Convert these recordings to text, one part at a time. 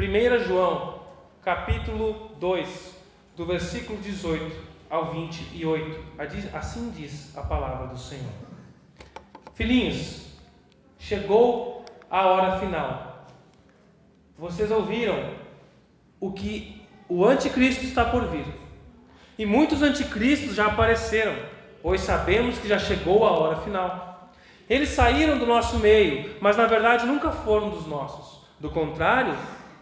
1 João, capítulo 2, do versículo 18 ao 28. Assim diz a palavra do Senhor. Filhinhos, chegou a hora final. Vocês ouviram o que o anticristo está por vir. E muitos anticristos já apareceram, pois sabemos que já chegou a hora final. Eles saíram do nosso meio, mas na verdade nunca foram dos nossos. Do contrário,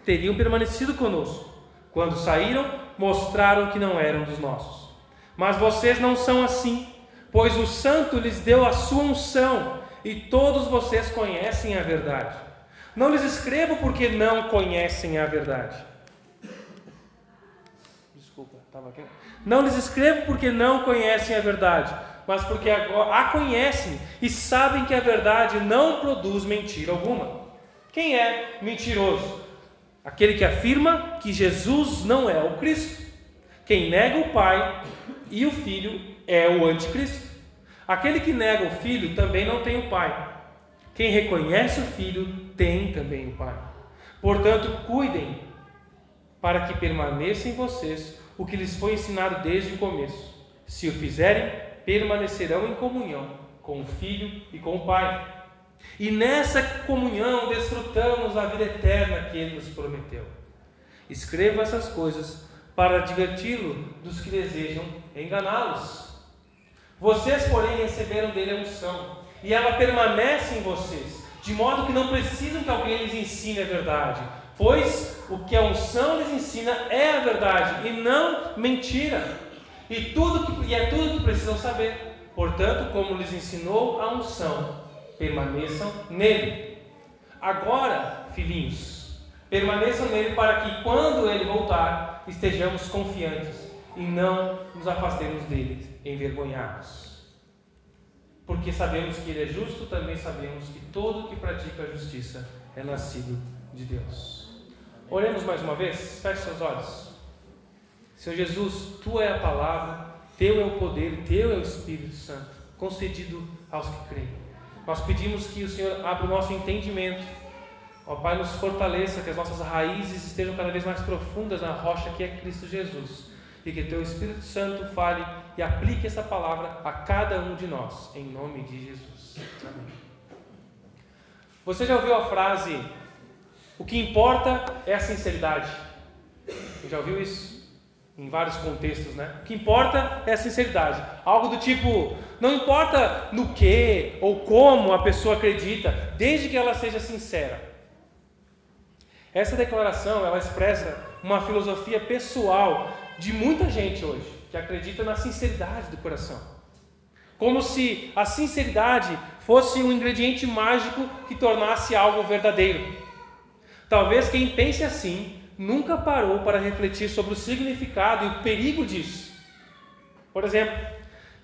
teriam permanecido conosco. Quando saíram, mostraram que não eram dos nossos. Mas vocês não são assim, pois o Santo lhes deu a sua unção e todos vocês conhecem a verdade. Não lhes escrevo porque não conhecem a verdade. Desculpa, estava aqui. Não lhes escrevo porque não conhecem a verdade, mas porque a conhecem e sabem que a verdade não produz mentira alguma. Quem é mentiroso? Aquele que afirma que Jesus não é o Cristo. Quem nega o Pai e o Filho é o Anticristo. Aquele que nega o Filho também não tem o Pai. Quem reconhece o Filho tem também o Pai. Portanto, cuidem para que permaneça em vocês o que lhes foi ensinado desde o começo. Se o fizerem, permanecerão em comunhão com o Filho e com o Pai. E nessa comunhão desfrutamos a vida eterna que ele nos prometeu. Escreva essas coisas para diverti-lo dos que desejam enganá-los. Vocês, porém, receberam dele a unção, e ela permanece em vocês, de modo que não precisam que alguém lhes ensine a verdade, pois o que a unção lhes ensina é a verdade e não mentira. E, tudo que, e é tudo que precisam saber. Portanto, como lhes ensinou a unção, permaneçam nele. Agora, filhinhos, permaneçam nele para que quando ele voltar, estejamos confiantes e não nos afastemos dele envergonhados. Porque sabemos que ele é justo, também sabemos que todo que pratica a justiça é nascido de Deus. Oremos mais uma vez, feche seus olhos. Senhor Jesus, tu é a palavra, teu é o poder, teu é o Espírito Santo, concedido aos que creem. Nós pedimos que o Senhor abra o nosso entendimento. Ó Pai, nos fortaleça, que as nossas raízes estejam cada vez mais profundas na rocha que é Cristo Jesus. E que Teu Espírito Santo fale e aplique essa palavra a cada um de nós, em nome de Jesus. Amém. Você já ouviu a frase: O que importa é a sinceridade? Você já ouviu isso? em vários contextos, né? O que importa é a sinceridade. Algo do tipo, não importa no que ou como a pessoa acredita, desde que ela seja sincera. Essa declaração, ela expressa uma filosofia pessoal de muita gente hoje, que acredita na sinceridade do coração. Como se a sinceridade fosse um ingrediente mágico que tornasse algo verdadeiro. Talvez quem pense assim nunca parou para refletir sobre o significado e o perigo disso. Por exemplo,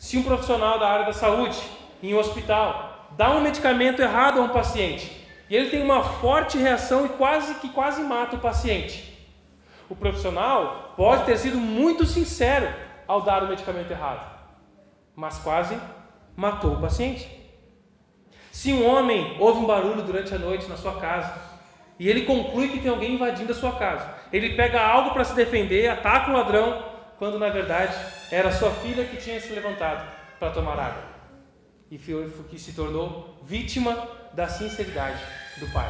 se um profissional da área da saúde, em um hospital, dá um medicamento errado a um paciente e ele tem uma forte reação e quase que quase mata o paciente. O profissional pode ter sido muito sincero ao dar o medicamento errado, mas quase matou o paciente. Se um homem ouve um barulho durante a noite na sua casa e ele conclui que tem alguém invadindo a sua casa. Ele pega algo para se defender, ataca o ladrão, quando na verdade era sua filha que tinha se levantado para tomar água. E que se tornou vítima da sinceridade do pai.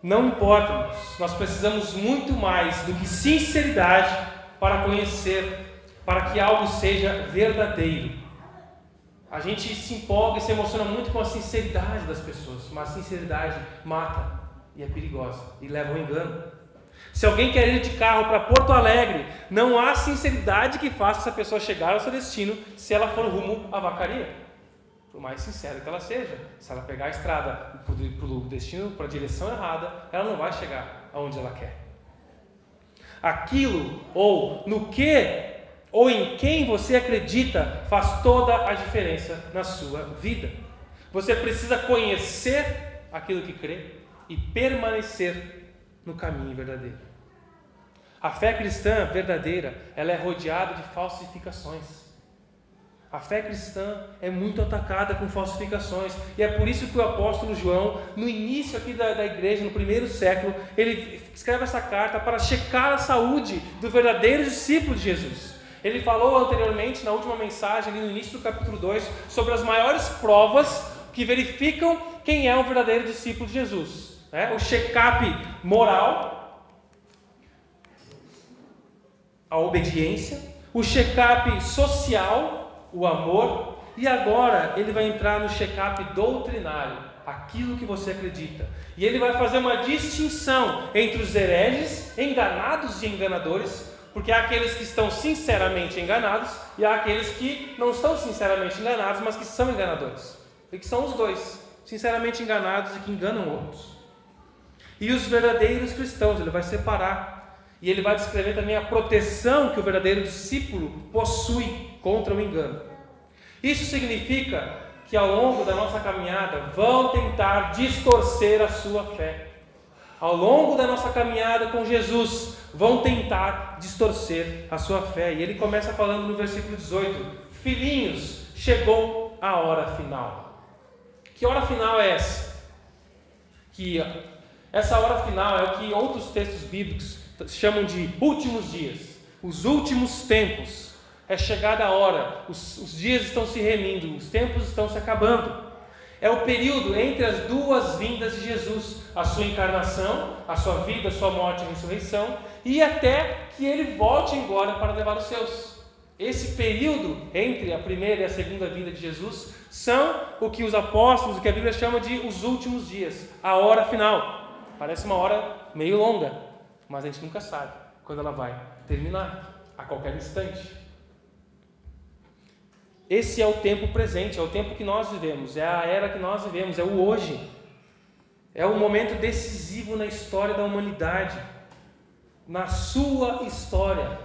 Não importa, nós precisamos muito mais do que sinceridade para conhecer, para que algo seja verdadeiro. A gente se empolga e se emociona muito com a sinceridade das pessoas, mas a sinceridade mata e é perigosa e leva ao engano. Se alguém quer ir de carro para Porto Alegre, não há sinceridade que faça essa pessoa chegar ao seu destino se ela for rumo à vacaria. Por mais sincera que ela seja, se ela pegar a estrada para o destino, para a direção errada, ela não vai chegar aonde ela quer. Aquilo ou no que ou em quem você acredita faz toda a diferença na sua vida. Você precisa conhecer aquilo que crê e permanecer no caminho verdadeiro. A fé cristã verdadeira, ela é rodeada de falsificações. A fé cristã é muito atacada com falsificações. E é por isso que o apóstolo João, no início aqui da, da igreja, no primeiro século, ele escreve essa carta para checar a saúde do verdadeiro discípulo de Jesus. Ele falou anteriormente, na última mensagem, ali no início do capítulo 2, sobre as maiores provas que verificam quem é um verdadeiro discípulo de Jesus. Né? O check-up moral, a obediência, o check-up social, o amor, e agora ele vai entrar no check-up doutrinário, aquilo que você acredita. E ele vai fazer uma distinção entre os hereges, enganados e enganadores, porque há aqueles que estão sinceramente enganados e há aqueles que não estão sinceramente enganados, mas que são enganadores. E que são os dois, sinceramente enganados e que enganam outros. E os verdadeiros cristãos, ele vai separar. E ele vai descrever também a proteção que o verdadeiro discípulo possui contra o engano. Isso significa que ao longo da nossa caminhada vão tentar distorcer a sua fé. Ao longo da nossa caminhada com Jesus, vão tentar distorcer a sua fé. E ele começa falando no versículo 18: Filhinhos, chegou a hora final. Que hora final é essa? Que essa hora final é o que outros textos bíblicos chamam de últimos dias, os últimos tempos é chegada a hora, os, os dias estão se remindo, os tempos estão se acabando. É o período entre as duas vindas de Jesus, a sua encarnação, a sua vida, a sua morte e ressurreição, e até que ele volte embora para levar os seus. Esse período entre a primeira e a segunda vinda de Jesus são o que os apóstolos, o que a Bíblia chama de os últimos dias, a hora final. Parece uma hora meio longa, mas a gente nunca sabe quando ela vai terminar, a qualquer instante. Esse é o tempo presente, é o tempo que nós vivemos, é a era que nós vivemos, é o hoje. É o momento decisivo na história da humanidade, na sua história.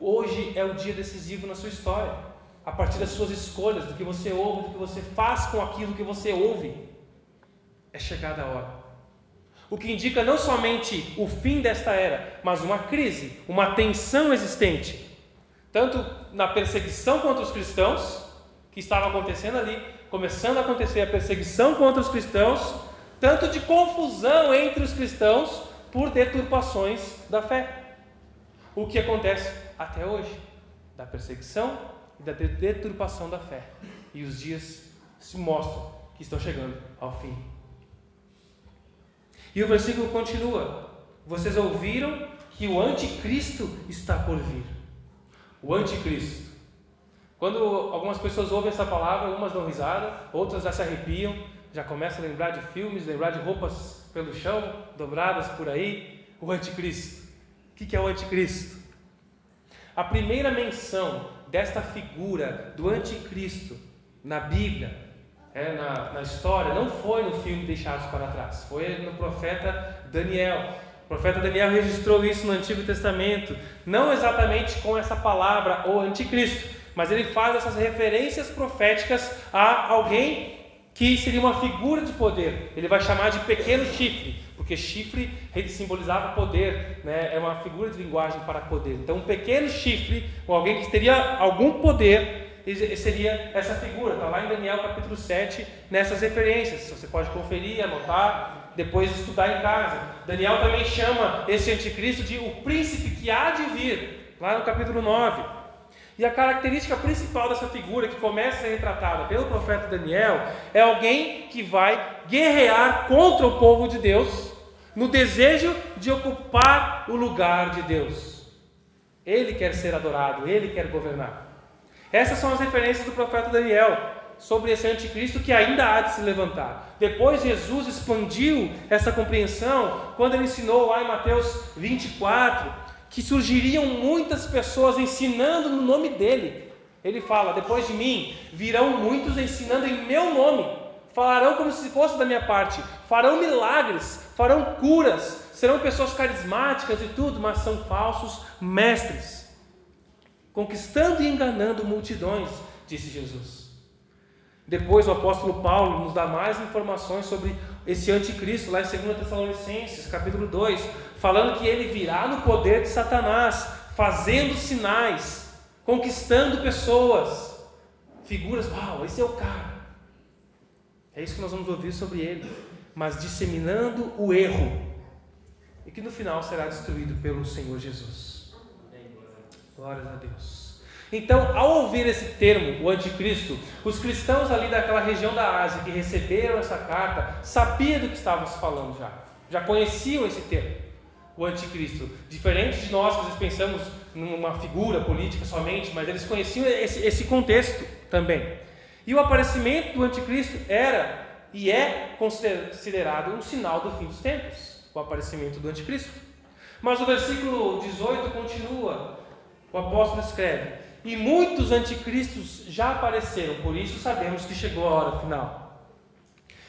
Hoje é o dia decisivo na sua história, a partir das suas escolhas, do que você ouve, do que você faz com aquilo que você ouve. É chegada a hora. O que indica não somente o fim desta era, mas uma crise, uma tensão existente tanto na perseguição contra os cristãos, que estava acontecendo ali, começando a acontecer a perseguição contra os cristãos, tanto de confusão entre os cristãos por deturpações da fé. O que acontece até hoje, da perseguição e da deturpação da fé. E os dias se mostram que estão chegando ao fim. E o versículo continua: Vocês ouviram que o anticristo está por vir. O anticristo. Quando algumas pessoas ouvem essa palavra, umas dão risada, outras já se arrepiam, já começam a lembrar de filmes, lembrar de roupas pelo chão, dobradas por aí. O anticristo. O que é o anticristo? A primeira menção desta figura do anticristo na Bíblia, é, na, na história, não foi no filme Deixados para Trás, foi no profeta Daniel. O profeta Daniel registrou isso no Antigo Testamento, não exatamente com essa palavra, o anticristo, mas ele faz essas referências proféticas a alguém que seria uma figura de poder. Ele vai chamar de pequeno chifre, porque chifre simbolizava poder, né? é uma figura de linguagem para poder. Então, um pequeno chifre, ou alguém que teria algum poder, seria essa figura. Está lá em Daniel capítulo 7, nessas referências. Você pode conferir, anotar, depois estudar em casa. Daniel também chama esse anticristo de o príncipe que há de vir, lá no capítulo 9. E a característica principal dessa figura que começa a ser retratada pelo profeta Daniel é alguém que vai guerrear contra o povo de Deus no desejo de ocupar o lugar de Deus. Ele quer ser adorado, ele quer governar. Essas são as referências do profeta Daniel sobre esse anticristo que ainda há de se levantar. Depois Jesus expandiu essa compreensão quando ele ensinou lá em Mateus 24 que surgiriam muitas pessoas ensinando no nome dele. Ele fala: depois de mim virão muitos ensinando em meu nome, falarão como se fosse da minha parte, farão milagres, farão curas, serão pessoas carismáticas e tudo, mas são falsos mestres, conquistando e enganando multidões, disse Jesus. Depois o apóstolo Paulo nos dá mais informações sobre esse anticristo, lá em 2 Tessalonicenses, capítulo 2, falando que ele virá no poder de Satanás, fazendo sinais, conquistando pessoas. figuras, uau, esse é o cara. É isso que nós vamos ouvir sobre ele. Mas disseminando o erro, e que no final será destruído pelo Senhor Jesus. Glórias a Deus. Então, ao ouvir esse termo, o anticristo, os cristãos ali daquela região da Ásia que receberam essa carta sabiam do que estávamos falando já. Já conheciam esse termo, o anticristo. Diferente de nós que às vezes pensamos numa figura política somente, mas eles conheciam esse, esse contexto também. E o aparecimento do anticristo era e é considerado um sinal do fim dos tempos, o aparecimento do anticristo. Mas o versículo 18 continua, o apóstolo escreve: E muitos anticristos já apareceram, por isso sabemos que chegou a hora final.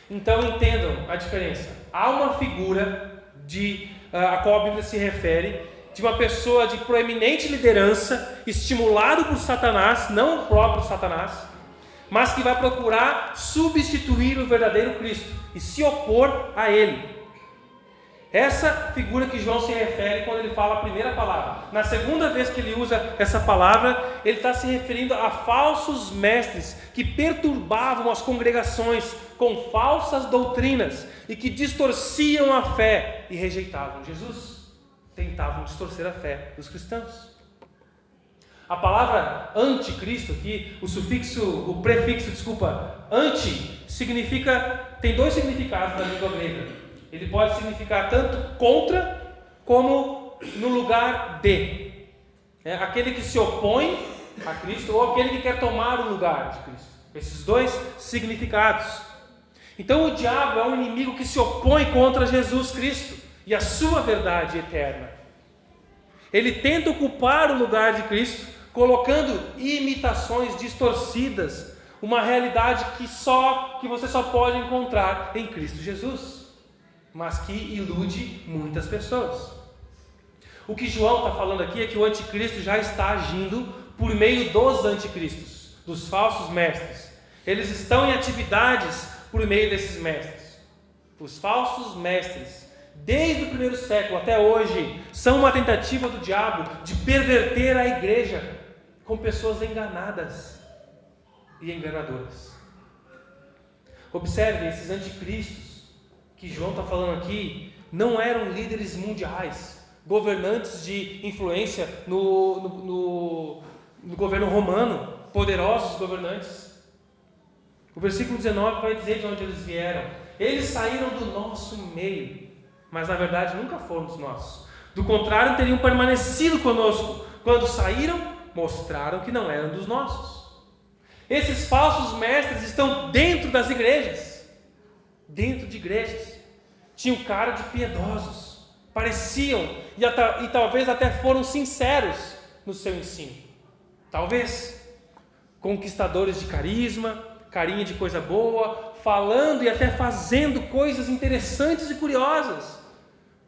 Então entendam a diferença. Há uma figura de a qual a Bíblia se refere de uma pessoa de proeminente liderança, estimulado por Satanás, não o próprio Satanás, mas que vai procurar substituir o verdadeiro Cristo e se opor a ele. Essa figura que João se refere quando ele fala a primeira palavra. Na segunda vez que ele usa essa palavra, ele está se referindo a falsos mestres que perturbavam as congregações com falsas doutrinas e que distorciam a fé e rejeitavam Jesus tentavam distorcer a fé dos cristãos. A palavra anticristo aqui, o sufixo, o prefixo, desculpa, anti, significa, tem dois significados na língua grega. Ele pode significar tanto contra como no lugar de. É aquele que se opõe a Cristo ou aquele que quer tomar o lugar de Cristo. Esses dois significados. Então o diabo é um inimigo que se opõe contra Jesus Cristo e a sua verdade eterna. Ele tenta ocupar o lugar de Cristo, colocando imitações distorcidas, uma realidade que só que você só pode encontrar em Cristo Jesus, mas que ilude muitas pessoas. O que João está falando aqui é que o anticristo já está agindo por meio dos anticristos, dos falsos mestres. Eles estão em atividades por meio desses mestres. Os falsos mestres desde o primeiro século até hoje, são uma tentativa do diabo de perverter a igreja com pessoas enganadas e enganadoras. Observe esses anticristos que João está falando aqui, não eram líderes mundiais, governantes de influência no, no, no, no governo romano, poderosos governantes. O versículo 19 vai dizer de onde eles vieram. Eles saíram do nosso meio mas na verdade nunca fomos nós. Do contrário, teriam permanecido conosco. Quando saíram, mostraram que não eram dos nossos. Esses falsos mestres estão dentro das igrejas, dentro de igrejas. Tinham cara de piedosos, pareciam e, e talvez até foram sinceros no seu ensino. Talvez conquistadores de carisma, carinha de coisa boa, falando e até fazendo coisas interessantes e curiosas.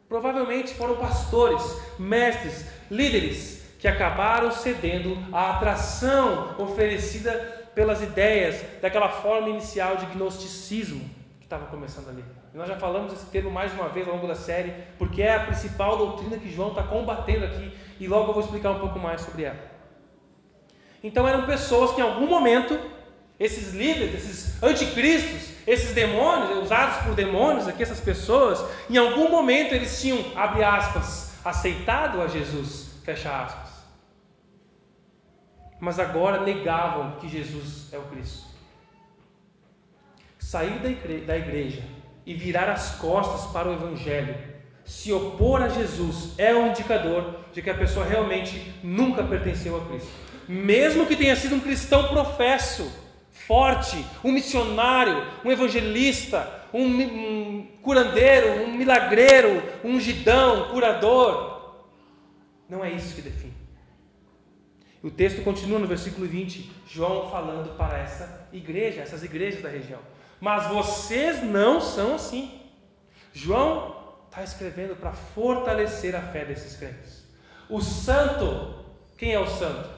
Provavelmente foram pastores, mestres, líderes que acabaram cedendo à atração oferecida pelas ideias daquela forma inicial de gnosticismo que estava começando ali. E nós já falamos esse termo mais uma vez ao longo da série, porque é a principal doutrina que João está combatendo aqui, e logo eu vou explicar um pouco mais sobre ela. Então eram pessoas que em algum momento, esses líderes, esses anticristos, esses demônios, usados por demônios aqui, essas pessoas, em algum momento eles tinham, abre aspas, aceitado a Jesus, fecha aspas. Mas agora negavam que Jesus é o Cristo. Sair da igreja, e virar as costas para o Evangelho, se opor a Jesus, é um indicador de que a pessoa realmente nunca pertenceu a Cristo. Mesmo que tenha sido um cristão professo, forte, um missionário, um evangelista, um, curandeiro, um milagreiro, um ungidão, um curador. Não é isso que define. O texto continua no versículo 20, João falando para essa igreja, essas igrejas da região. Mas vocês não são assim. João está escrevendo para fortalecer a fé desses crentes. O santo, quem é o santo?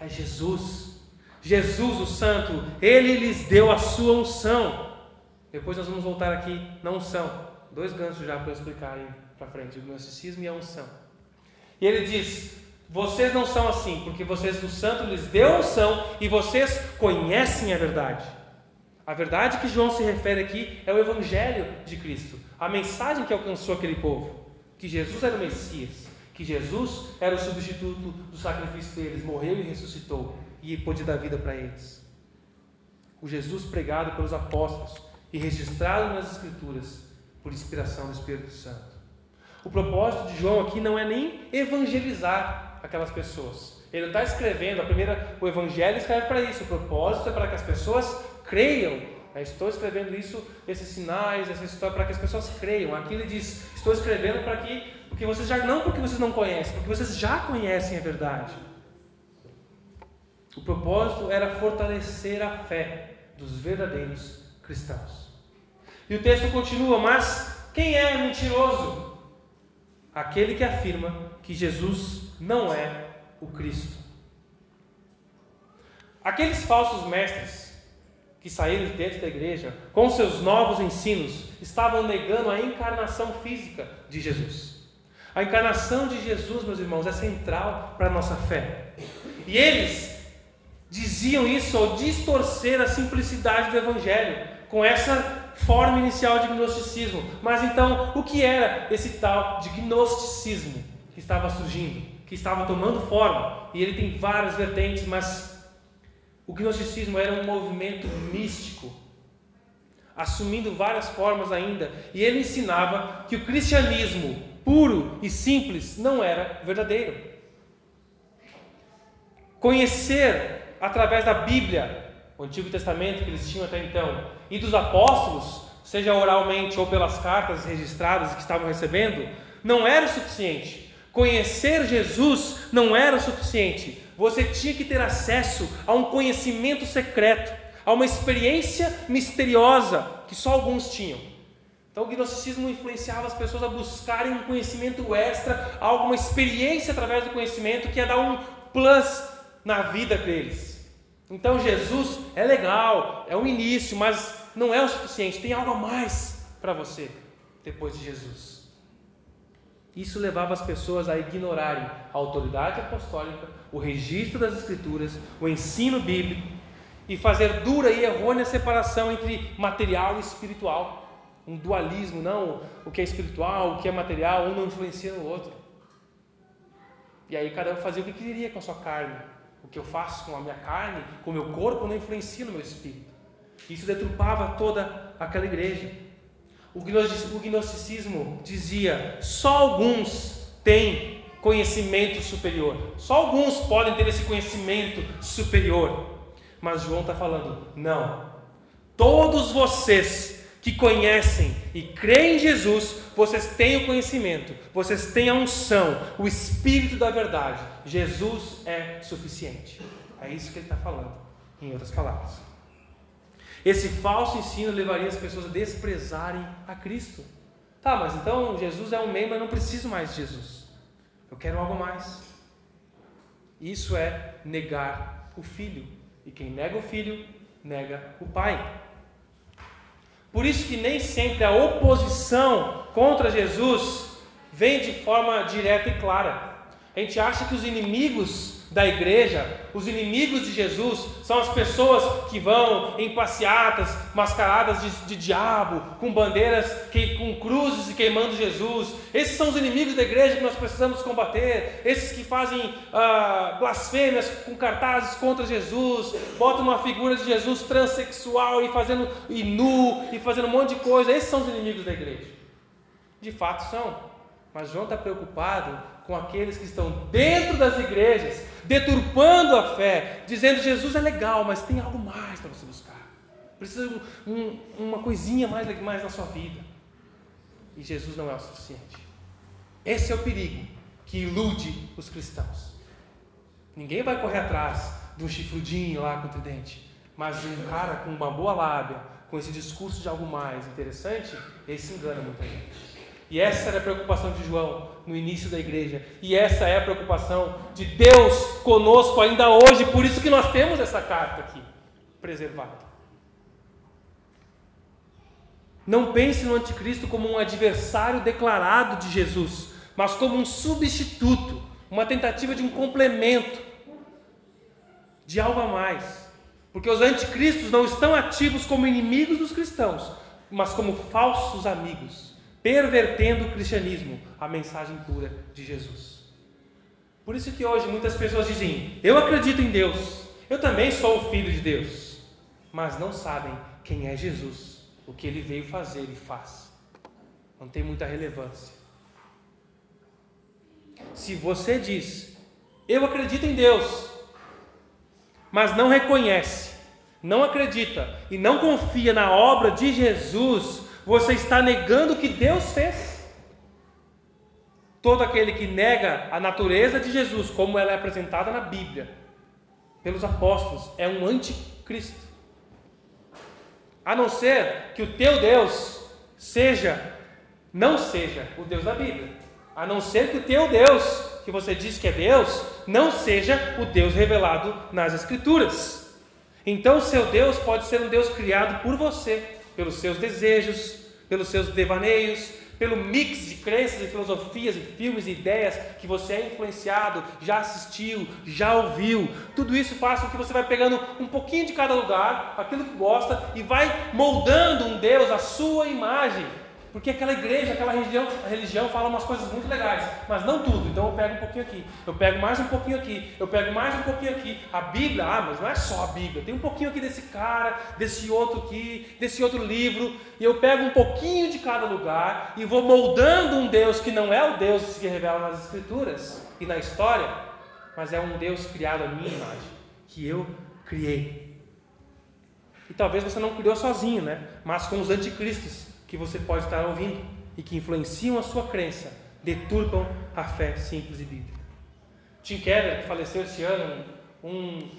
É Jesus. Jesus, o Santo, ele lhes deu a sua unção. Depois nós vamos voltar aqui na unção. Dois ganchos já para explicar aí para frente: o gnosticismo e a unção. E ele diz: Vocês não são assim, porque vocês o Santo lhes deu unção e vocês conhecem a verdade. A verdade que João se refere aqui é o Evangelho de Cristo, a mensagem que alcançou aquele povo: que Jesus era o Messias, que Jesus era o substituto do sacrifício deles, morreu e ressuscitou e pôde dar vida para eles. O Jesus pregado pelos apóstolos e registrado nas Escrituras por inspiração do Espírito Santo. O propósito de João aqui não é nem evangelizar aquelas pessoas. Ele está escrevendo, a primeira, o Evangelho escreve para isso. O propósito é para que as pessoas creiam. Eu estou escrevendo isso, esses sinais, essa história, para que as pessoas creiam. Aqui ele diz: estou escrevendo para que, porque vocês já não porque vocês não conhecem, porque vocês já conhecem a verdade. O propósito era fortalecer a fé dos verdadeiros cristãos. E o texto continua, mas quem é mentiroso? Aquele que afirma que Jesus não é o Cristo. Aqueles falsos mestres que saíram de dentro da igreja com seus novos ensinos estavam negando a encarnação física de Jesus. A encarnação de Jesus, meus irmãos, é central para a nossa fé. E eles diziam isso ao distorcer a simplicidade do Evangelho, com essa forma inicial de gnosticismo. Mas então, o que era esse tal de gnosticismo que estava surgindo, que estava tomando forma? E ele tem várias vertentes, mas o gnosticismo era um movimento místico, assumindo várias formas ainda, e ele ensinava que o cristianismo puro e simples não era verdadeiro. Conhecer através da Bíblia, o Antigo Testamento que eles tinham até então, e dos apóstolos, seja oralmente ou pelas cartas registradas que estavam recebendo, não era o suficiente. Conhecer Jesus não era o suficiente. Você tinha que ter acesso a um conhecimento secreto, a uma experiência misteriosa que só alguns tinham. Então o gnosticismo influenciava as pessoas a buscarem um conhecimento extra, alguma experiência através do conhecimento que ia dar um plus na vida deles. Então Jesus é legal, é o início, mas não é o suficiente, tem algo a mais para você depois de Jesus. Isso levava as pessoas a ignorarem a autoridade apostólica, o registro das Escrituras, o ensino bíblico e fazer dura e errônea separação entre material e espiritual. Um dualismo, não o que é espiritual, o que é material, um não influencia no outro. E aí cada um fazia o que queria com a sua carne. O que eu faço com a minha carne, com o meu corpo, não influencia no meu espírito. Isso deturpava toda aquela igreja. O gnosticismo dizia: só alguns têm conhecimento superior, só alguns podem ter esse conhecimento superior. Mas João está falando: não, todos vocês que conhecem e creem em Jesus, vocês têm o conhecimento, vocês têm a unção, o Espírito da verdade. Jesus é suficiente. É isso que ele está falando, em outras palavras. Esse falso ensino levaria as pessoas a desprezarem a Cristo. Tá, mas então Jesus é um membro, eu não preciso mais de Jesus. Eu quero algo mais. Isso é negar o Filho. E quem nega o Filho, nega o Pai. Por isso que nem sempre a oposição contra Jesus vem de forma direta e clara. A gente acha que os inimigos da igreja, os inimigos de Jesus, são as pessoas que vão em passeatas mascaradas de, de diabo, com bandeiras, que, com cruzes e queimando Jesus. Esses são os inimigos da igreja que nós precisamos combater. Esses que fazem ah, blasfêmias com cartazes contra Jesus, botam uma figura de Jesus transexual e fazendo e nu e fazendo um monte de coisa. Esses são os inimigos da igreja. De fato são. Mas João está preocupado com aqueles que estão dentro das igrejas, deturpando a fé, dizendo Jesus é legal, mas tem algo mais para você buscar. Precisa de um, uma coisinha mais, mais na sua vida. E Jesus não é o suficiente. Esse é o perigo que ilude os cristãos. Ninguém vai correr atrás de um chifrudinho lá com o tridente, mas um cara com uma boa lábia, com esse discurso de algo mais interessante, esse engana muita gente. E essa era a preocupação de João no início da igreja. E essa é a preocupação de Deus conosco ainda hoje. Por isso que nós temos essa carta aqui preservada. Não pense no anticristo como um adversário declarado de Jesus, mas como um substituto, uma tentativa de um complemento, de algo a mais. Porque os anticristos não estão ativos como inimigos dos cristãos, mas como falsos amigos, pervertendo o cristianismo, a mensagem pura de Jesus. Por isso que hoje muitas pessoas dizem: Eu acredito em Deus, eu também sou o filho de Deus, mas não sabem quem é Jesus, o que ele veio fazer e faz. Não tem muita relevância. Se você diz, eu acredito em Deus, mas não reconhece, não acredita e não confia na obra de Jesus, você está negando o que Deus fez. Todo aquele que nega a natureza de Jesus, como ela é apresentada na Bíblia, pelos apóstolos, é um anticristo. A não ser que o teu Deus seja, não seja o Deus da Bíblia. A não ser que o teu Deus, que você diz que é Deus, não seja o Deus revelado nas Escrituras. Então, seu Deus pode ser um Deus criado por você, pelos seus desejos, pelos seus devaneios, pelo mix de crenças e filosofias e filmes e ideias que você é influenciado, já assistiu, já ouviu. Tudo isso faz com que você vai pegando um pouquinho de cada lugar, aquilo que gosta, e vai moldando um Deus à sua imagem. Porque aquela igreja, aquela religião, religião fala umas coisas muito legais, mas não tudo. Então eu pego um pouquinho aqui, eu pego mais um pouquinho aqui, eu pego mais um pouquinho aqui. A Bíblia, ah, mas não é só a Bíblia, tem um pouquinho aqui desse cara, desse outro aqui, desse outro livro, e eu pego um pouquinho de cada lugar e vou moldando um Deus que não é o Deus que revela nas Escrituras e na história, mas é um Deus criado à minha imagem, que eu criei. E talvez você não criou sozinho, né? Mas com os anticristos que você pode estar ouvindo e que influenciam a sua crença, deturpam a fé simples e bíblica. Tim Keller, que faleceu esse ano, um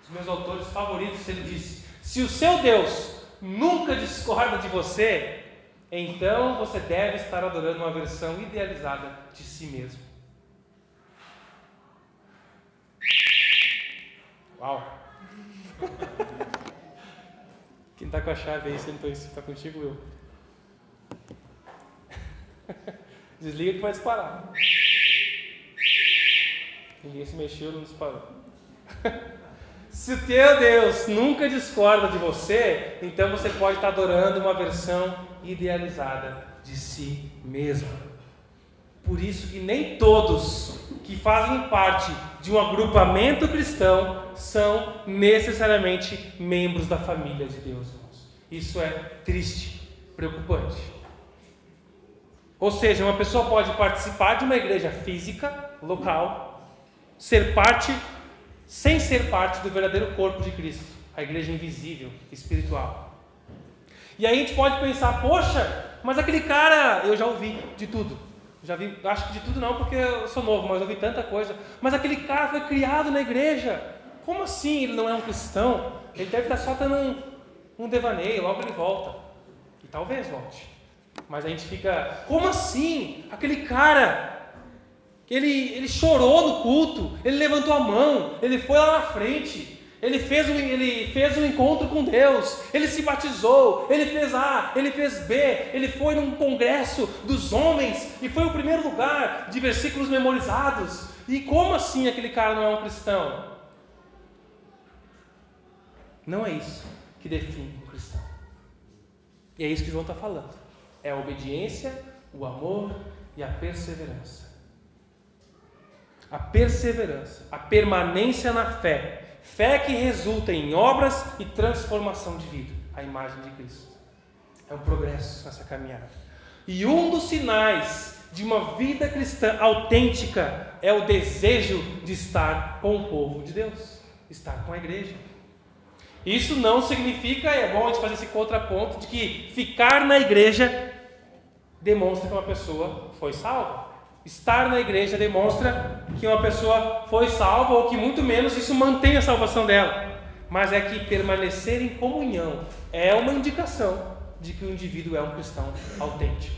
dos meus autores favoritos, ele disse: Se o seu Deus nunca discorda de você, então você deve estar adorando uma versão idealizada de si mesmo. Uau! Quem está com a chave aí, sentou isso, está contigo, eu. Desliga que vai disparar. Ninguém se mexeu, não disparou. Se o teu Deus nunca discorda de você, então você pode estar adorando uma versão idealizada de si mesmo. Por isso que nem todos que fazem parte de um agrupamento cristão são necessariamente membros da família de Deus. Isso é triste, preocupante. Ou seja, uma pessoa pode participar de uma igreja física, local, ser parte, sem ser parte do verdadeiro corpo de Cristo, a igreja invisível, espiritual. E aí a gente pode pensar, poxa, mas aquele cara, eu já ouvi de tudo. Já vi, acho que de tudo não, porque eu sou novo, mas eu ouvi tanta coisa. Mas aquele cara foi criado na igreja. Como assim ele não é um cristão? Ele deve estar só tendo um, um devaneio, logo ele volta. E talvez volte. Mas a gente fica, como assim? Aquele cara, ele, ele chorou no culto, ele levantou a mão, ele foi lá na frente, ele fez, um, ele fez um encontro com Deus, ele se batizou, ele fez A, ele fez B, ele foi num congresso dos homens e foi o primeiro lugar de versículos memorizados. E como assim aquele cara não é um cristão? Não é isso que define um cristão. E é isso que João está falando é a obediência, o amor e a perseverança. A perseverança, a permanência na fé. Fé que resulta em obras e transformação de vida, a imagem de Cristo. É um progresso nessa caminhada. E um dos sinais de uma vida cristã autêntica é o desejo de estar com o povo de Deus, estar com a igreja. Isso não significa, é bom a gente fazer esse contraponto, de que ficar na igreja demonstra que uma pessoa foi salva. Estar na igreja demonstra que uma pessoa foi salva, ou que muito menos isso mantém a salvação dela. Mas é que permanecer em comunhão é uma indicação de que o indivíduo é um cristão autêntico.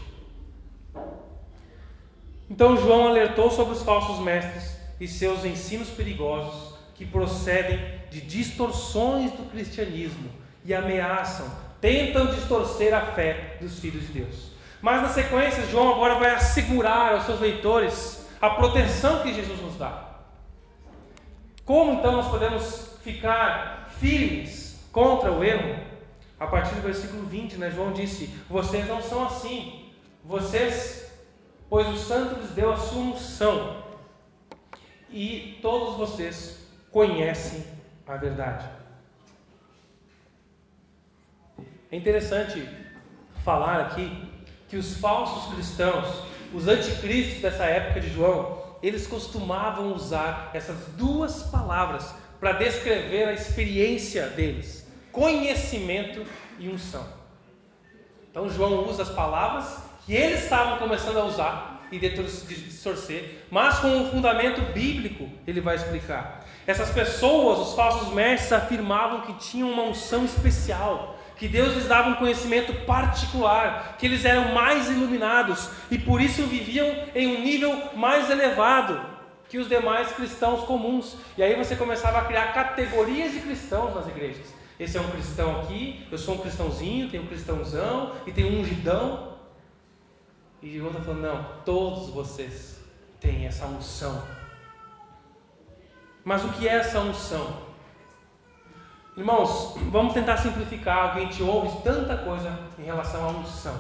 Então João alertou sobre os falsos mestres e seus ensinos perigosos que procedem de distorções do cristianismo e ameaçam, tentam distorcer a fé dos filhos de Deus. Mas na sequência, João agora vai assegurar aos seus leitores a proteção que Jesus nos dá. Como então nós podemos ficar firmes contra o erro? A partir do versículo 20, né, João disse: Vocês não são assim. Vocês, pois o Santo lhes deu a sua unção. E todos vocês conhecem a verdade. É interessante falar aqui que os falsos cristãos, os anticristos dessa época de João, eles costumavam usar essas duas palavras para descrever a experiência deles: conhecimento e unção. Então João usa as palavras que eles estavam começando a usar e distorcer, mas com um fundamento bíblico ele vai explicar. Essas pessoas, os falsos mestres, afirmavam que tinham uma unção especial, que Deus lhes dava um conhecimento particular, que eles eram mais iluminados e por isso viviam em um nível mais elevado que os demais cristãos comuns. E aí você começava a criar categorias de cristãos nas igrejas. Esse é um cristão aqui, eu sou um cristãozinho, tem um cristãozão e tem um ungidão. E João está falando, não, todos vocês têm essa unção. Mas o que é essa unção? Irmãos, vamos tentar simplificar, a gente ouve tanta coisa em relação à unção.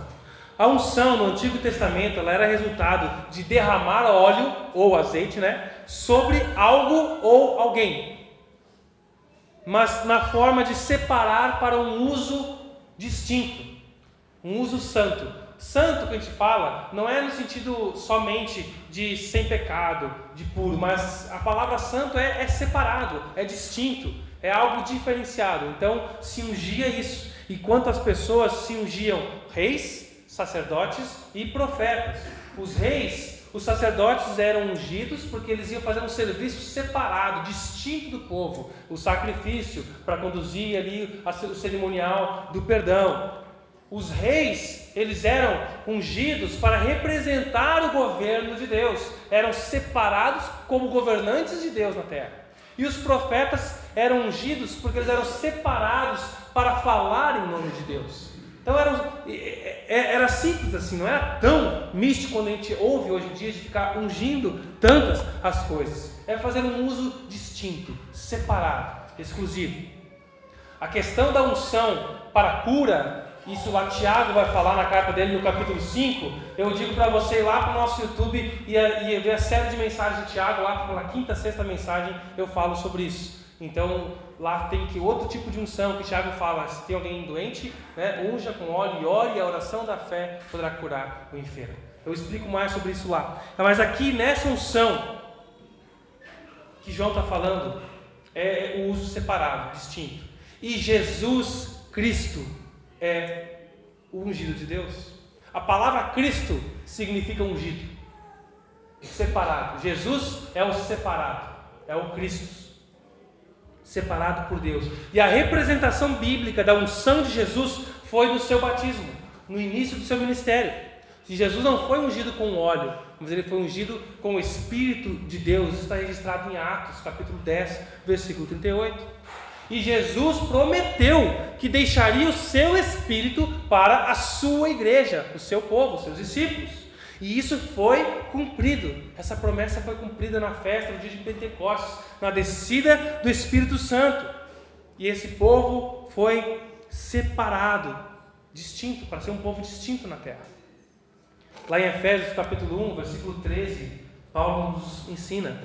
A unção no Antigo Testamento ela era resultado de derramar óleo ou azeite, né, sobre algo ou alguém, mas na forma de separar para um uso distinto, um uso santo. Santo que a gente fala não é no sentido somente de sem pecado, de puro, mas a palavra santo é, é separado, é distinto. É algo diferenciado. Então se ungia isso. E quantas pessoas se ungiam? Reis, sacerdotes e profetas. Os reis, os sacerdotes eram ungidos porque eles iam fazer um serviço separado, distinto do povo. O sacrifício para conduzir ali o cerimonial do perdão. Os reis, eles eram ungidos para representar o governo de Deus, eram separados como governantes de Deus na terra. E os profetas eram ungidos porque eles eram separados para falar em nome de Deus. Então era, era simples assim, não era tão místico quando a gente ouve hoje em dia de ficar ungindo tantas as coisas. É fazer um uso distinto, separado, exclusivo. A questão da unção para cura isso lá Tiago vai falar na carta dele no capítulo 5. Eu digo para você ir lá para o nosso YouTube e, e, ver a série de mensagens de Tiago, lá pela quinta, sexta mensagem eu falo sobre isso. Então lá tem que outro tipo de unção que Tiago fala, se tem alguém doente, né, unja com óleo e ore, e a oração da fé poderá curar o enfermo. Eu explico mais sobre isso lá. Mas aqui nessa unção que João está falando, é o uso separado, distinto. E Jesus Cristo é o ungido de Deus. A palavra Cristo significa ungido, separado. Jesus é o separado, é o Cristo, separado por Deus. E a representação bíblica da unção de Jesus foi no seu batismo, no início do seu ministério. Se Jesus não foi ungido com óleo, mas ele foi ungido com o Espírito de Deus, isso está registrado em Atos, capítulo 10, versículo 38. E Jesus prometeu que deixaria o seu espírito para a sua igreja, o seu povo, os seus discípulos. E isso foi cumprido. Essa promessa foi cumprida na festa, no dia de Pentecostes, na descida do Espírito Santo. E esse povo foi separado, distinto, para ser um povo distinto na terra. Lá em Efésios capítulo 1, versículo 13, Paulo nos ensina.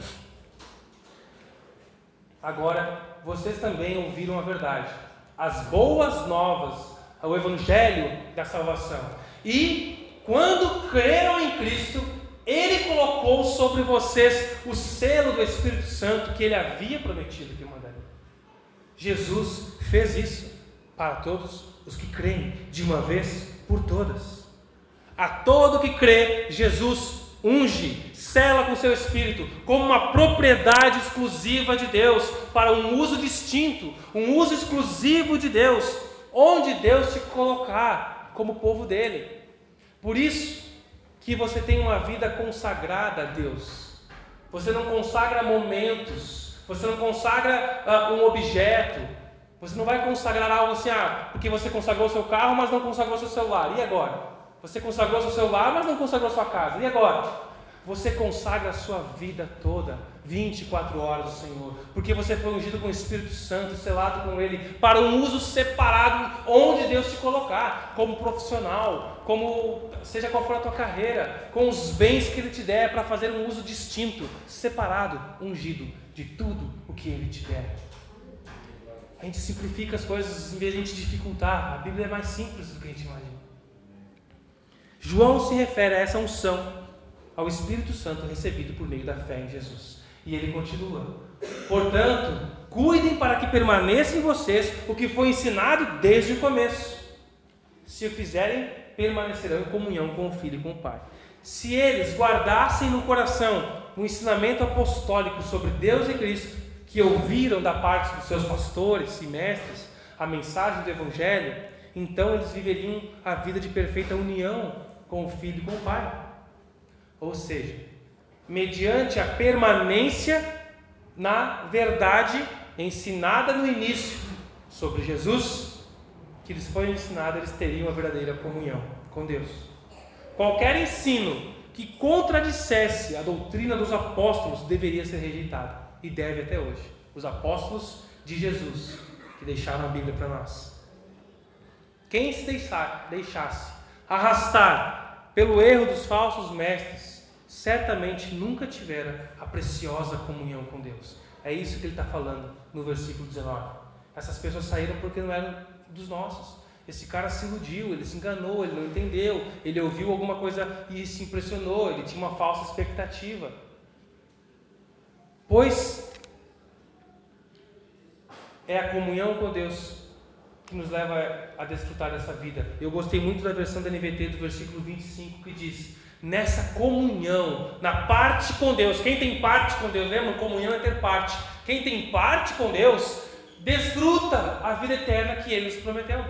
Agora, vocês também ouviram a verdade, as boas novas, o evangelho da salvação. E quando creram em Cristo, ele colocou sobre vocês o selo do Espírito Santo que ele havia prometido que mandaria. Jesus fez isso para todos os que creem de uma vez por todas. A todo que crê, Jesus unge, sela com seu espírito, como uma propriedade exclusiva de Deus, para um uso distinto, um uso exclusivo de Deus, onde Deus te colocar como povo dele. Por isso que você tem uma vida consagrada a Deus. Você não consagra momentos, você não consagra uh, um objeto, você não vai consagrar algo assim, ah, porque você consagrou seu carro, mas não consagrou seu celular. E agora? Você consagrou seu celular, mas não consagrou sua casa. E agora? você consagra a sua vida toda, 24 horas ao Senhor, porque você foi ungido com o Espírito Santo, selado com Ele, para um uso separado onde Deus te colocar, como profissional, como seja qual for a tua carreira, com os bens que Ele te der, para fazer um uso distinto, separado, ungido de tudo o que Ele te der. A gente simplifica as coisas em vez de a gente dificultar. A Bíblia é mais simples do que a gente imagina. João se refere a essa unção ao Espírito Santo recebido por meio da fé em Jesus. E ele continua: Portanto, cuidem para que permaneça em vocês o que foi ensinado desde o começo. Se o fizerem, permanecerão em comunhão com o Filho e com o Pai. Se eles guardassem no coração o ensinamento apostólico sobre Deus e Cristo, que ouviram da parte dos seus pastores e mestres a mensagem do Evangelho, então eles viveriam a vida de perfeita união com o Filho e com o Pai. Ou seja, mediante a permanência na verdade ensinada no início sobre Jesus, que lhes foi ensinado, eles teriam a verdadeira comunhão com Deus. Qualquer ensino que contradissesse a doutrina dos apóstolos deveria ser rejeitado e deve até hoje. Os apóstolos de Jesus que deixaram a Bíblia para nós. Quem se deixar, deixasse arrastar pelo erro dos falsos mestres certamente nunca tivera a preciosa comunhão com Deus. É isso que ele está falando no versículo 19. Essas pessoas saíram porque não eram dos nossos. Esse cara se iludiu, ele se enganou, ele não entendeu, ele ouviu alguma coisa e se impressionou, ele tinha uma falsa expectativa. Pois é a comunhão com Deus que nos leva a desfrutar dessa vida. Eu gostei muito da versão da NVT do versículo 25 que diz: nessa comunhão, na parte com Deus. Quem tem parte com Deus, lembra? Comunhão é ter parte. Quem tem parte com Deus, desfruta a vida eterna que Ele nos prometeu.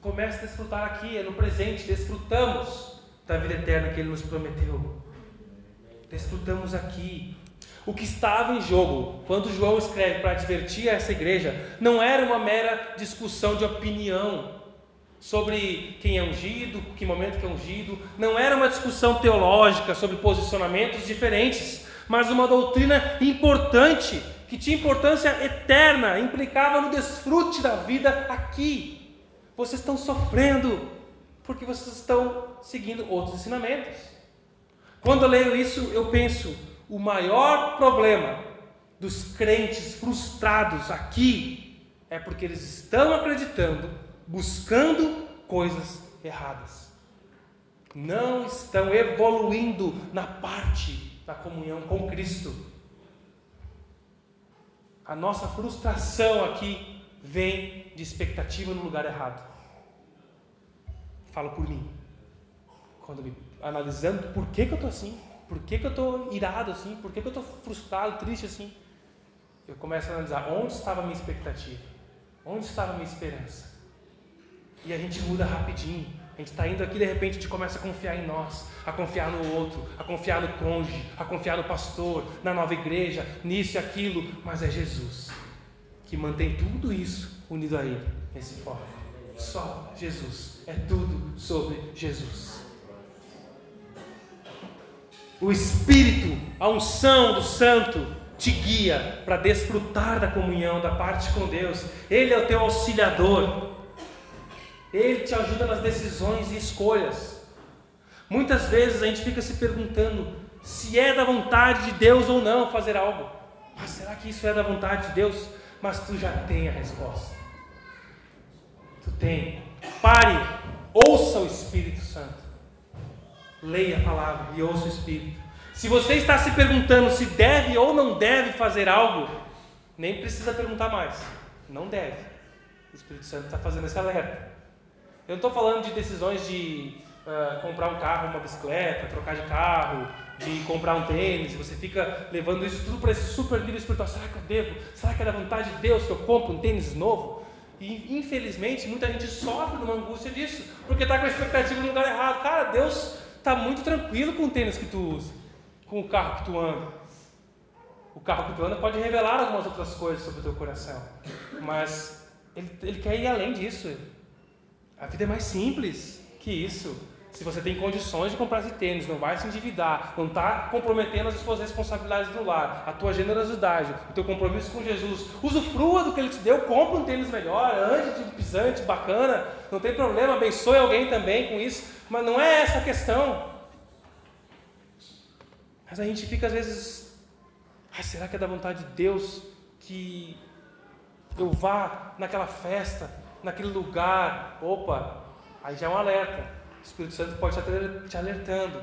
Comece a desfrutar aqui, é no presente, desfrutamos da vida eterna que Ele nos prometeu. Desfrutamos aqui. O que estava em jogo, quando João escreve para advertir essa igreja, não era uma mera discussão de opinião, sobre quem é ungido, que momento que é ungido. Não era uma discussão teológica sobre posicionamentos diferentes, mas uma doutrina importante, que tinha importância eterna, implicava no desfrute da vida aqui. Vocês estão sofrendo porque vocês estão seguindo outros ensinamentos. Quando eu leio isso, eu penso: o maior problema dos crentes frustrados aqui é porque eles estão acreditando buscando coisas erradas. Não estão evoluindo na parte da comunhão com Cristo. A nossa frustração aqui vem de expectativa no lugar errado. Falo por mim. Quando me analisando por que, que eu estou assim, por que, que eu estou irado assim, por que, que eu estou frustrado, triste assim, eu começo a analisar onde estava a minha expectativa, onde estava a minha esperança. E a gente muda rapidinho. Gente está indo aqui de repente a gente começa a confiar em nós, a confiar no outro, a confiar no cônjuge, a confiar no pastor, na nova igreja, nisso e aquilo, mas é Jesus que mantém tudo isso unido a Ele, nesse foco. Só Jesus, é tudo sobre Jesus. O Espírito, a unção do Santo, te guia para desfrutar da comunhão, da parte com Deus. Ele é o teu auxiliador. Ele te ajuda nas decisões e escolhas. Muitas vezes a gente fica se perguntando se é da vontade de Deus ou não fazer algo. Mas será que isso é da vontade de Deus? Mas tu já tem a resposta. Tu tem. Pare, ouça o Espírito Santo. Leia a palavra e ouça o Espírito. Se você está se perguntando se deve ou não deve fazer algo, nem precisa perguntar mais. Não deve. O Espírito Santo está fazendo esse alerta. Eu não estou falando de decisões de uh, comprar um carro, uma bicicleta, trocar de carro, de comprar um tênis. Você fica levando isso tudo para esse super nível espiritual. Será que eu devo? Será que é da vontade de Deus que eu compre um tênis novo? E infelizmente muita gente sofre numa angústia disso, porque está com a expectativa no lugar errado. Cara, Deus está muito tranquilo com o tênis que tu usa, com o carro que tu anda. O carro que tu anda pode revelar algumas outras coisas sobre o teu coração, mas ele, ele quer ir além disso. A vida é mais simples que isso. Se você tem condições de comprar esse tênis, não vai se endividar, não está comprometendo as suas responsabilidades do lar, a tua generosidade, o teu compromisso com Jesus, usufrua do que Ele te deu, compra um tênis melhor, ande de pisante, bacana, não tem problema, abençoe alguém também com isso, mas não é essa a questão. Mas a gente fica às vezes, ah, será que é da vontade de Deus que eu vá naquela festa, naquele lugar? Opa, aí já é um alerta. O Espírito Santo pode estar te alertando.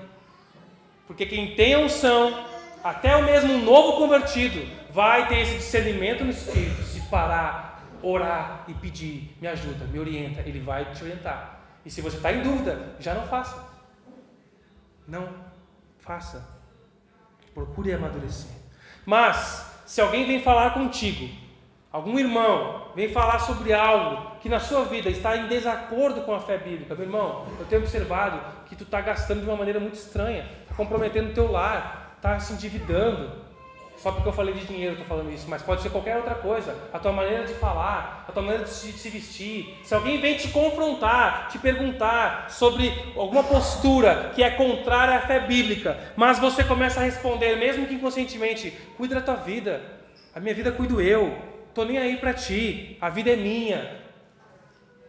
Porque quem tem a unção, até o mesmo novo convertido, vai ter esse discernimento no Espírito, se parar, orar e pedir, me ajuda, me orienta, ele vai te orientar. E se você está em dúvida, já não faça. Não faça. Procure amadurecer. Mas, se alguém vem falar contigo, algum irmão vem falar sobre algo que na sua vida está em desacordo com a fé bíblica, meu irmão, eu tenho observado que tu está gastando de uma maneira muito estranha, está comprometendo o teu lar, está se endividando. Só porque eu falei de dinheiro estou falando isso, mas pode ser qualquer outra coisa. A tua maneira de falar, a tua maneira de se, de se vestir. Se alguém vem te confrontar, te perguntar sobre alguma postura que é contrária à fé bíblica, mas você começa a responder, mesmo que inconscientemente, cuida da tua vida. A minha vida cuido eu. Estou nem aí para ti. A vida é minha.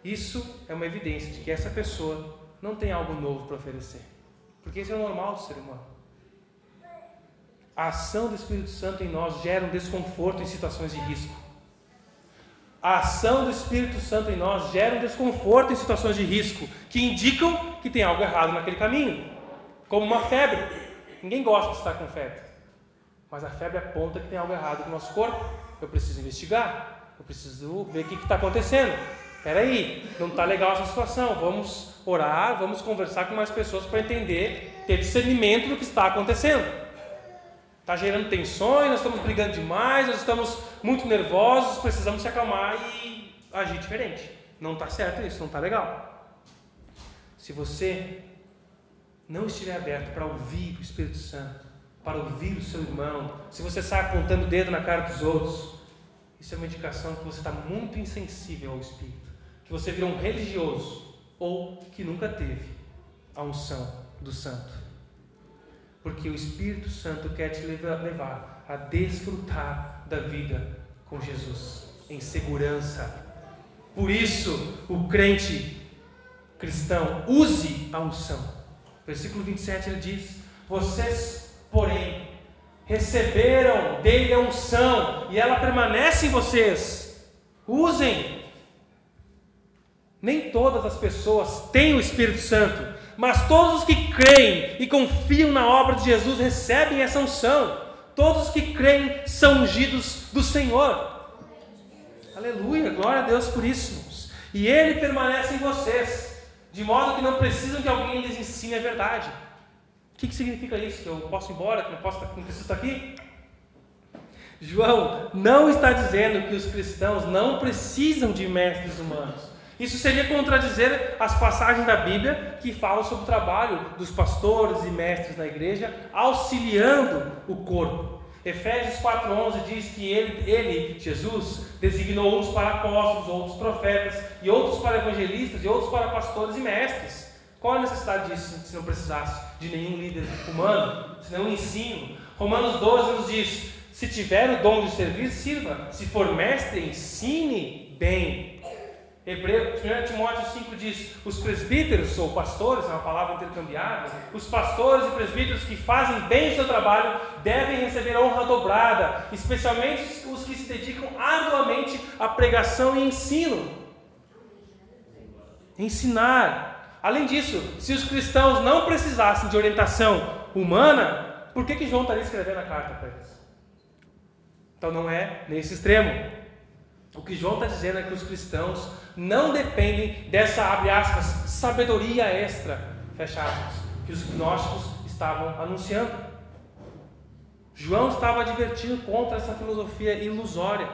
Isso é uma evidência de que essa pessoa não tem algo novo para oferecer. Porque isso é o normal do ser humano. A ação do Espírito Santo em nós gera um desconforto em situações de risco. A ação do Espírito Santo em nós gera um desconforto em situações de risco que indicam que tem algo errado naquele caminho, como uma febre. Ninguém gosta de estar com febre, mas a febre aponta que tem algo errado com o nosso corpo. Eu preciso investigar, eu preciso ver o que está acontecendo. Peraí, não está legal essa situação. Vamos orar, vamos conversar com mais pessoas para entender, ter discernimento do que está acontecendo. Está gerando tensões, nós estamos brigando demais, nós estamos muito nervosos, precisamos se acalmar e agir diferente. Não está certo isso, não está legal. Se você não estiver aberto para ouvir o Espírito Santo, para ouvir o seu irmão, se você sai apontando o dedo na cara dos outros, isso é uma indicação que você está muito insensível ao Espírito que você virou um religioso ou que nunca teve a unção do Santo. Porque o Espírito Santo quer te levar a desfrutar da vida com Jesus em segurança. Por isso, o crente cristão use a unção. Versículo 27 ele diz: Vocês, porém, receberam dele a unção e ela permanece em vocês. Usem nem todas as pessoas têm o Espírito Santo, mas todos os que creem e confiam na obra de Jesus recebem essa unção. Todos os que creem são ungidos do Senhor. Aleluia, glória a Deus por isso. E Ele permanece em vocês, de modo que não precisam que alguém lhes ensine a verdade. Que, que significa isso? Que eu posso ir embora, que eu posso, não preciso estar aqui? João não está dizendo que os cristãos não precisam de mestres humanos. Isso seria contradizer as passagens da Bíblia que falam sobre o trabalho dos pastores e mestres na igreja, auxiliando o corpo. Efésios 4,11 diz que ele, ele, Jesus, designou uns para apóstolos, outros profetas, e outros para evangelistas, e outros para pastores e mestres. Qual a necessidade disso se não precisasse de nenhum líder humano, se nenhum ensino? Romanos 12 nos diz: se tiver o dom de servir, sirva. Se for mestre, ensine bem. Hebreu, 1 Timóteo 5 diz: os presbíteros ou pastores, é uma palavra intercambiável, os pastores e presbíteros que fazem bem o seu trabalho devem receber honra dobrada, especialmente os que se dedicam arduamente à pregação e ensino. Ensinar. Além disso, se os cristãos não precisassem de orientação humana, por que, que João estaria escrevendo a carta para eles? Então não é nesse extremo. O que João está dizendo é que os cristãos não dependem dessa, abre aspas, sabedoria extra, fecha aspas, que os gnósticos estavam anunciando. João estava advertindo contra essa filosofia ilusória.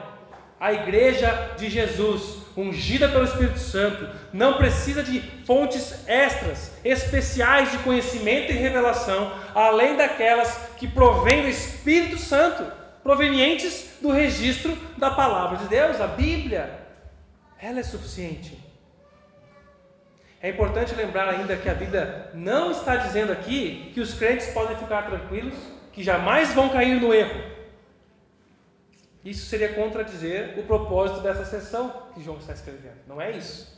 A igreja de Jesus, ungida pelo Espírito Santo, não precisa de fontes extras, especiais de conhecimento e revelação, além daquelas que provêm do Espírito Santo provenientes do registro da palavra de Deus, a Bíblia. Ela é suficiente. É importante lembrar ainda que a Bíblia não está dizendo aqui que os crentes podem ficar tranquilos, que jamais vão cair no erro. Isso seria contradizer o propósito dessa sessão que João está escrevendo. Não é isso.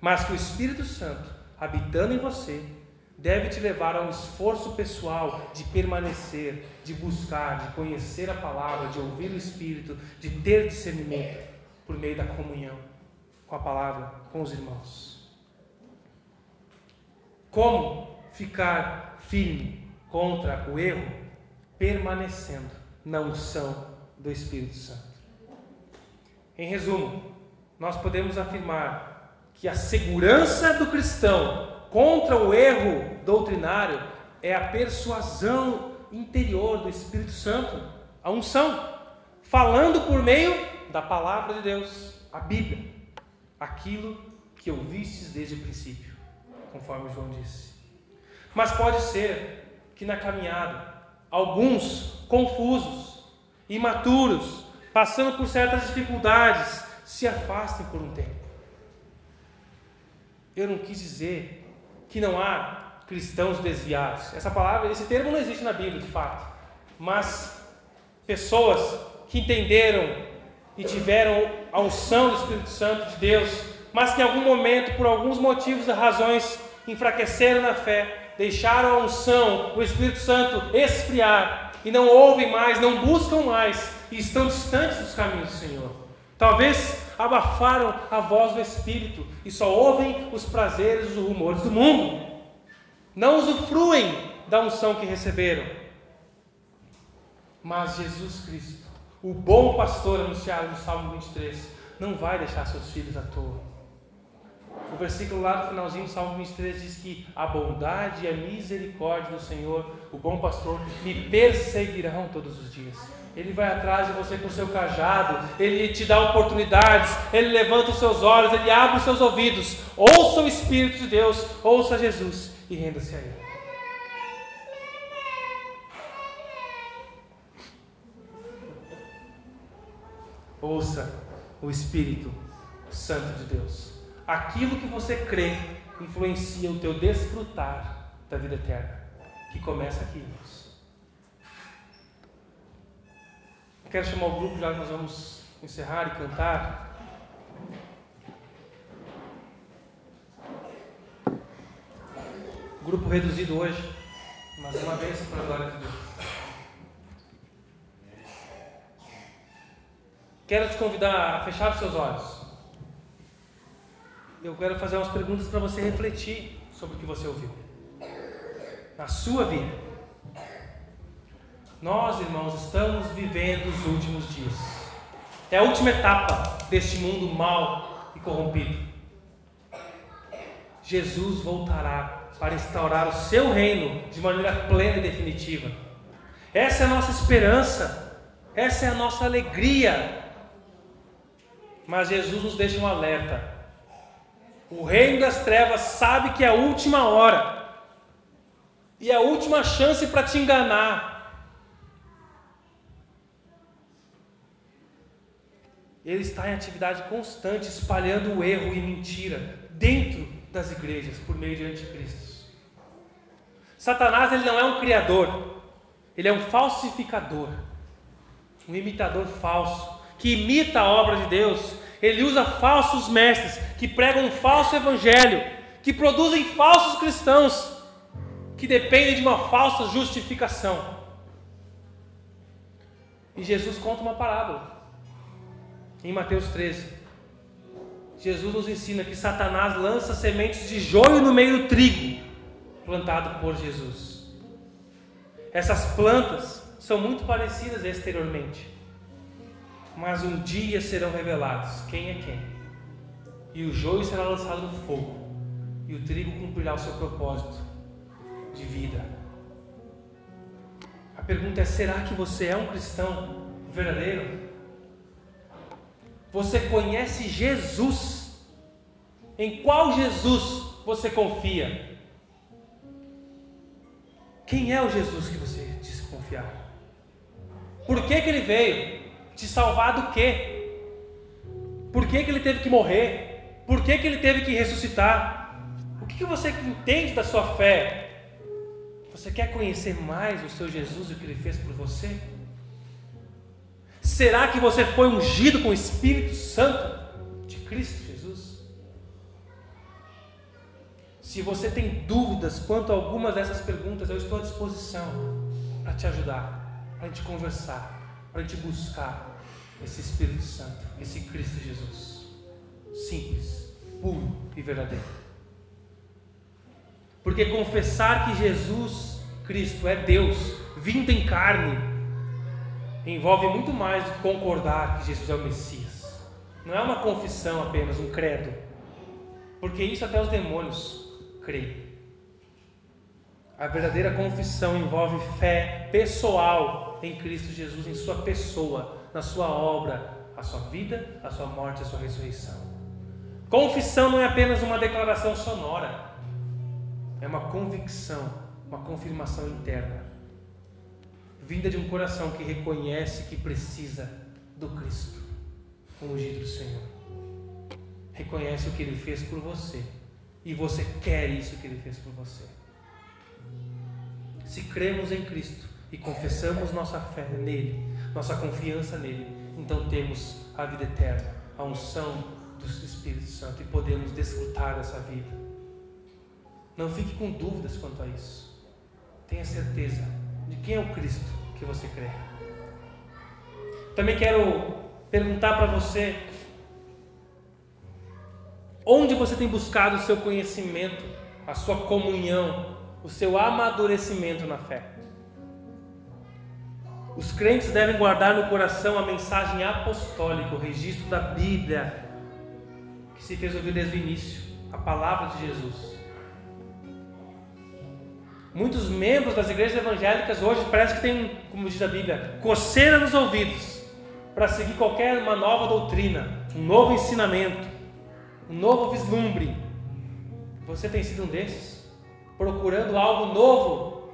Mas que o Espírito Santo, habitando em você, deve te levar a um esforço pessoal de permanecer, de buscar, de conhecer a palavra, de ouvir o Espírito, de ter discernimento por meio da comunhão com a palavra, com os irmãos. Como ficar firme contra o erro? Permanecendo na unção do Espírito Santo. Em resumo, nós podemos afirmar que a segurança do cristão contra o erro doutrinário é a persuasão interior do Espírito Santo, a unção, falando por meio da palavra de Deus, a Bíblia, aquilo que ouvistes desde o princípio, conforme João disse. Mas pode ser que na caminhada, alguns confusos, imaturos, passando por certas dificuldades, se afastem por um tempo. Eu não quis dizer que não há cristãos desviados. Essa palavra, esse termo não existe na Bíblia, de fato. Mas pessoas que entenderam e tiveram a unção do Espírito Santo de Deus, mas que em algum momento, por alguns motivos e razões, enfraqueceram na fé, deixaram a unção, o Espírito Santo esfriar e não ouvem mais, não buscam mais e estão distantes dos caminhos do Senhor. Talvez abafaram a voz do Espírito e só ouvem os prazeres, os rumores do mundo. Não usufruem da unção que receberam. Mas Jesus Cristo, o bom pastor anunciado no Salmo 23, não vai deixar seus filhos à toa. O versículo lá no finalzinho do Salmo 23 diz que a bondade e a misericórdia do Senhor, o bom pastor, me perseguirão todos os dias. Ele vai atrás de você com o seu cajado, ele te dá oportunidades, ele levanta os seus olhos, ele abre os seus ouvidos. Ouça o Espírito de Deus, ouça Jesus e renda-se a Ele. Ouça o Espírito Santo de Deus. Aquilo que você crê influencia o teu desfrutar da vida eterna, que começa aqui, irmãos. Quero chamar o grupo, já que nós vamos encerrar e cantar. Grupo reduzido hoje, mas uma vez para a glória de Deus. Quero te convidar a fechar os seus olhos. Eu quero fazer umas perguntas para você refletir sobre o que você ouviu. Na sua vida. Nós, irmãos, estamos vivendo os últimos dias. É a última etapa deste mundo mau e corrompido. Jesus voltará para instaurar o seu reino de maneira plena e definitiva. Essa é a nossa esperança, essa é a nossa alegria. Mas Jesus nos deixa um alerta. O reino das trevas sabe que é a última hora e a última chance para te enganar ele está em atividade constante, espalhando o erro e mentira dentro das igrejas por meio de anticristos. Satanás ele não é um criador, ele é um falsificador, um imitador falso, que imita a obra de Deus. Ele usa falsos mestres que pregam um falso evangelho, que produzem falsos cristãos, que dependem de uma falsa justificação. E Jesus conta uma parábola em Mateus 13. Jesus nos ensina que Satanás lança sementes de joio no meio do trigo plantado por Jesus. Essas plantas são muito parecidas exteriormente, mas um dia serão revelados quem é quem. E o joio será lançado no fogo, e o trigo cumprirá o seu propósito de vida. A pergunta é: será que você é um cristão verdadeiro? Você conhece Jesus? Em qual Jesus você confia? Quem é o Jesus que você diz confiar? Por que, que ele veio? Te salvar do quê? Por que, que ele teve que morrer? Por que, que ele teve que ressuscitar? O que você entende da sua fé? Você quer conhecer mais o seu Jesus e o que ele fez por você? Será que você foi ungido com o Espírito Santo de Cristo Jesus? Se você tem dúvidas quanto a algumas dessas perguntas, eu estou à disposição para te ajudar, para a gente conversar, para a gente buscar esse Espírito Santo, esse Cristo Jesus. Simples, puro e verdadeiro. Porque confessar que Jesus Cristo é Deus, vindo em carne, envolve muito mais do que concordar que Jesus é o Messias. Não é uma confissão apenas, um credo. Porque isso até os demônios creem. A verdadeira confissão envolve fé pessoal em Cristo Jesus, em Sua pessoa, na Sua obra, a Sua vida, a Sua morte, a Sua ressurreição. Confissão não é apenas uma declaração sonora, é uma convicção, uma confirmação interna vinda de um coração que reconhece que precisa do Cristo, o ungido do Senhor. Reconhece o que ele fez por você e você quer isso que ele fez por você. Se cremos em Cristo e confessamos nossa fé nele, nossa confiança nele, então temos a vida eterna, a unção do Espírito Santo e podemos desfrutar dessa vida. Não fique com dúvidas quanto a isso. Tenha certeza de quem é o Cristo que você crê. Também quero perguntar para você onde você tem buscado o seu conhecimento, a sua comunhão, o seu amadurecimento na fé. Os crentes devem guardar no coração a mensagem apostólica, o registro da Bíblia que se fez ouvir desde o início, a palavra de Jesus. Muitos membros das igrejas evangélicas hoje parece que tem, como diz a Bíblia, coceira nos ouvidos para seguir qualquer uma nova doutrina, um novo ensinamento, um novo vislumbre. Você tem sido um desses? Procurando algo novo?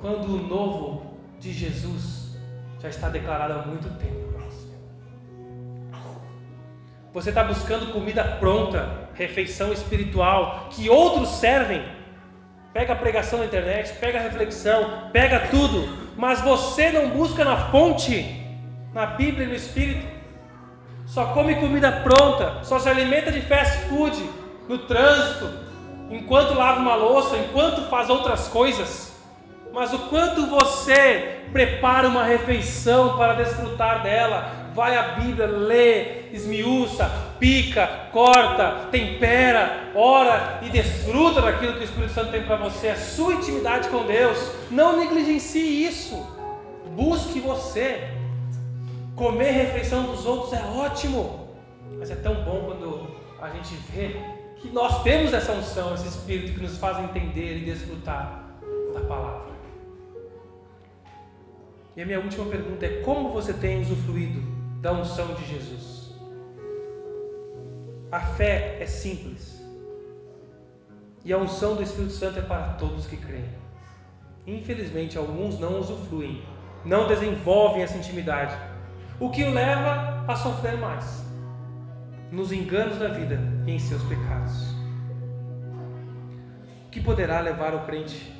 Quando o novo de Jesus já está declarado há muito tempo. Você está buscando comida pronta, refeição espiritual, que outros servem pega a pregação na internet, pega a reflexão, pega tudo, mas você não busca na fonte, na Bíblia e no Espírito. Só come comida pronta, só se alimenta de fast food no trânsito, enquanto lava uma louça, enquanto faz outras coisas. Mas o quanto você prepara uma refeição para desfrutar dela, vai à Bíblia, lê, esmiuça, pica, corta, tempera, ora e desfruta daquilo que o Espírito Santo tem para você, a sua intimidade com Deus. Não negligencie isso. Busque você. Comer refeição dos outros é ótimo, mas é tão bom quando a gente vê que nós temos essa unção, esse Espírito que nos faz entender e desfrutar da palavra. E a minha última pergunta é: como você tem usufruído da unção de Jesus. A fé é simples. E a unção do Espírito Santo é para todos que creem. Infelizmente, alguns não usufruem, não desenvolvem essa intimidade, o que o leva a sofrer mais nos enganos da vida e em seus pecados. O que poderá levar o crente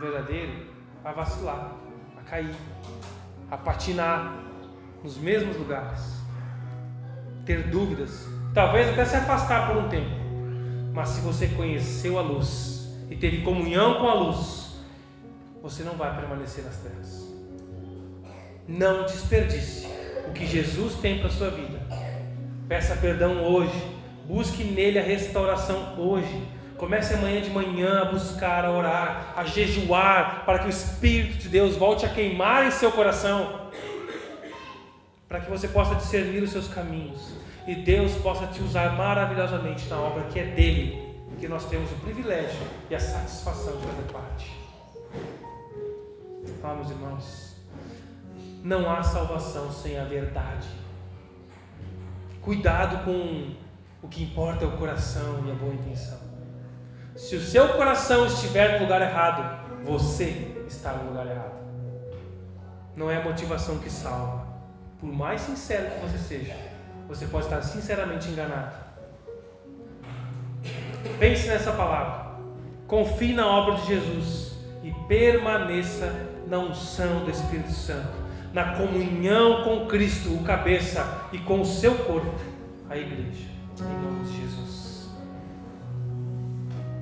verdadeiro a vacilar, cair, a patinar, nos mesmos lugares, ter dúvidas, talvez até se afastar por um tempo. Mas se você conheceu a luz e teve comunhão com a luz, você não vai permanecer nas trevas. Não desperdice o que Jesus tem para a sua vida. Peça perdão hoje. Busque nele a restauração hoje. Comece amanhã de manhã a buscar, a orar, a jejuar, para que o Espírito de Deus volte a queimar em seu coração para que você possa discernir os seus caminhos e Deus possa te usar maravilhosamente na obra que é dele, que nós temos o privilégio e a satisfação de fazer parte. Ah, meus irmãos, não há salvação sem a verdade. Cuidado com o que importa é o coração e a boa intenção. Se o seu coração estiver no lugar errado, você está no lugar errado. Não é a motivação que salva por mais sincero que você seja, você pode estar sinceramente enganado. Pense nessa palavra. Confie na obra de Jesus e permaneça na unção do Espírito Santo, na comunhão com Cristo, o cabeça, e com o seu corpo, a igreja. Em nome de Jesus.